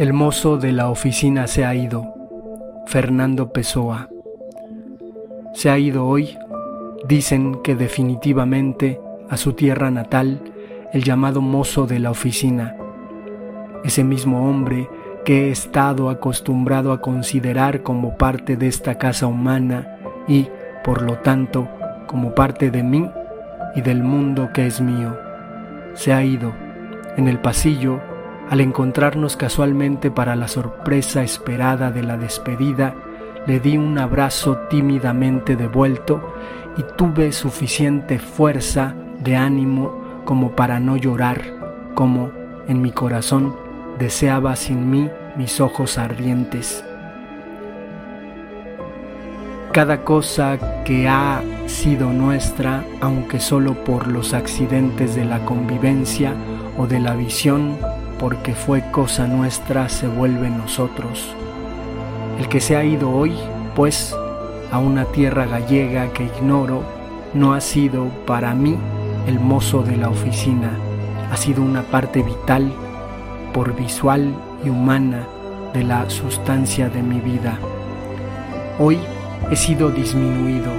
El mozo de la oficina se ha ido. Fernando Pessoa. Se ha ido hoy, dicen que definitivamente, a su tierra natal, el llamado mozo de la oficina. Ese mismo hombre que he estado acostumbrado a considerar como parte de esta casa humana y, por lo tanto, como parte de mí y del mundo que es mío. Se ha ido. En el pasillo al encontrarnos casualmente para la sorpresa esperada de la despedida, le di un abrazo tímidamente devuelto y tuve suficiente fuerza de ánimo como para no llorar, como en mi corazón deseaba sin mí mis ojos ardientes. Cada cosa que ha sido nuestra, aunque solo por los accidentes de la convivencia o de la visión, porque fue cosa nuestra, se vuelve nosotros. El que se ha ido hoy, pues, a una tierra gallega que ignoro, no ha sido para mí el mozo de la oficina, ha sido una parte vital, por visual y humana, de la sustancia de mi vida. Hoy he sido disminuido,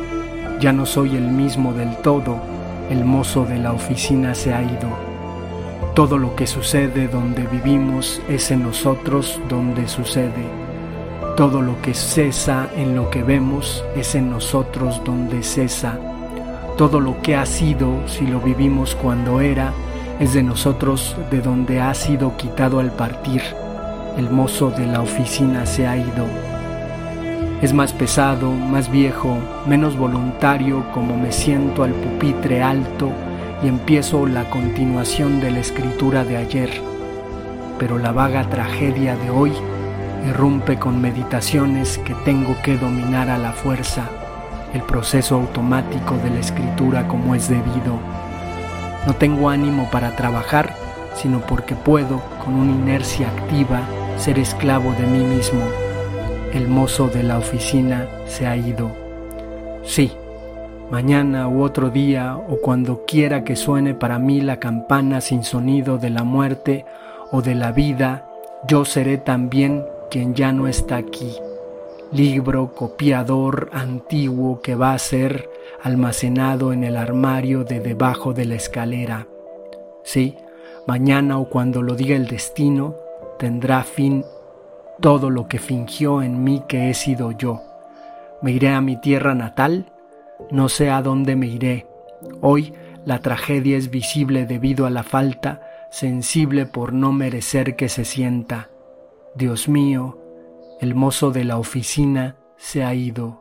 ya no soy el mismo del todo, el mozo de la oficina se ha ido todo lo que sucede donde vivimos es en nosotros donde sucede. Todo lo que cesa en lo que vemos es en nosotros donde cesa. Todo lo que ha sido, si lo vivimos cuando era, es de nosotros de donde ha sido quitado al partir. El mozo de la oficina se ha ido. Es más pesado, más viejo, menos voluntario como me siento al pupitre alto y empiezo la continuación de la escritura de ayer, pero la vaga tragedia de hoy irrumpe con meditaciones que tengo que dominar a la fuerza, el proceso automático de la escritura como es debido. No tengo ánimo para trabajar, sino porque puedo, con una inercia activa, ser esclavo de mí mismo. El mozo de la oficina se ha ido. Sí, mañana u otro día o cuando quiera que suene para mí la campana sin sonido de la muerte o de la vida, yo seré también quien ya no está aquí, libro copiador antiguo que va a ser almacenado en el armario de debajo de la escalera. Sí, mañana o cuando lo diga el destino, tendrá fin todo lo que fingió en mí que he sido yo. Me iré a mi tierra natal, no sé a dónde me iré. Hoy la tragedia es visible debido a la falta, sensible por no merecer que se sienta. Dios mío, el mozo de la oficina se ha ido.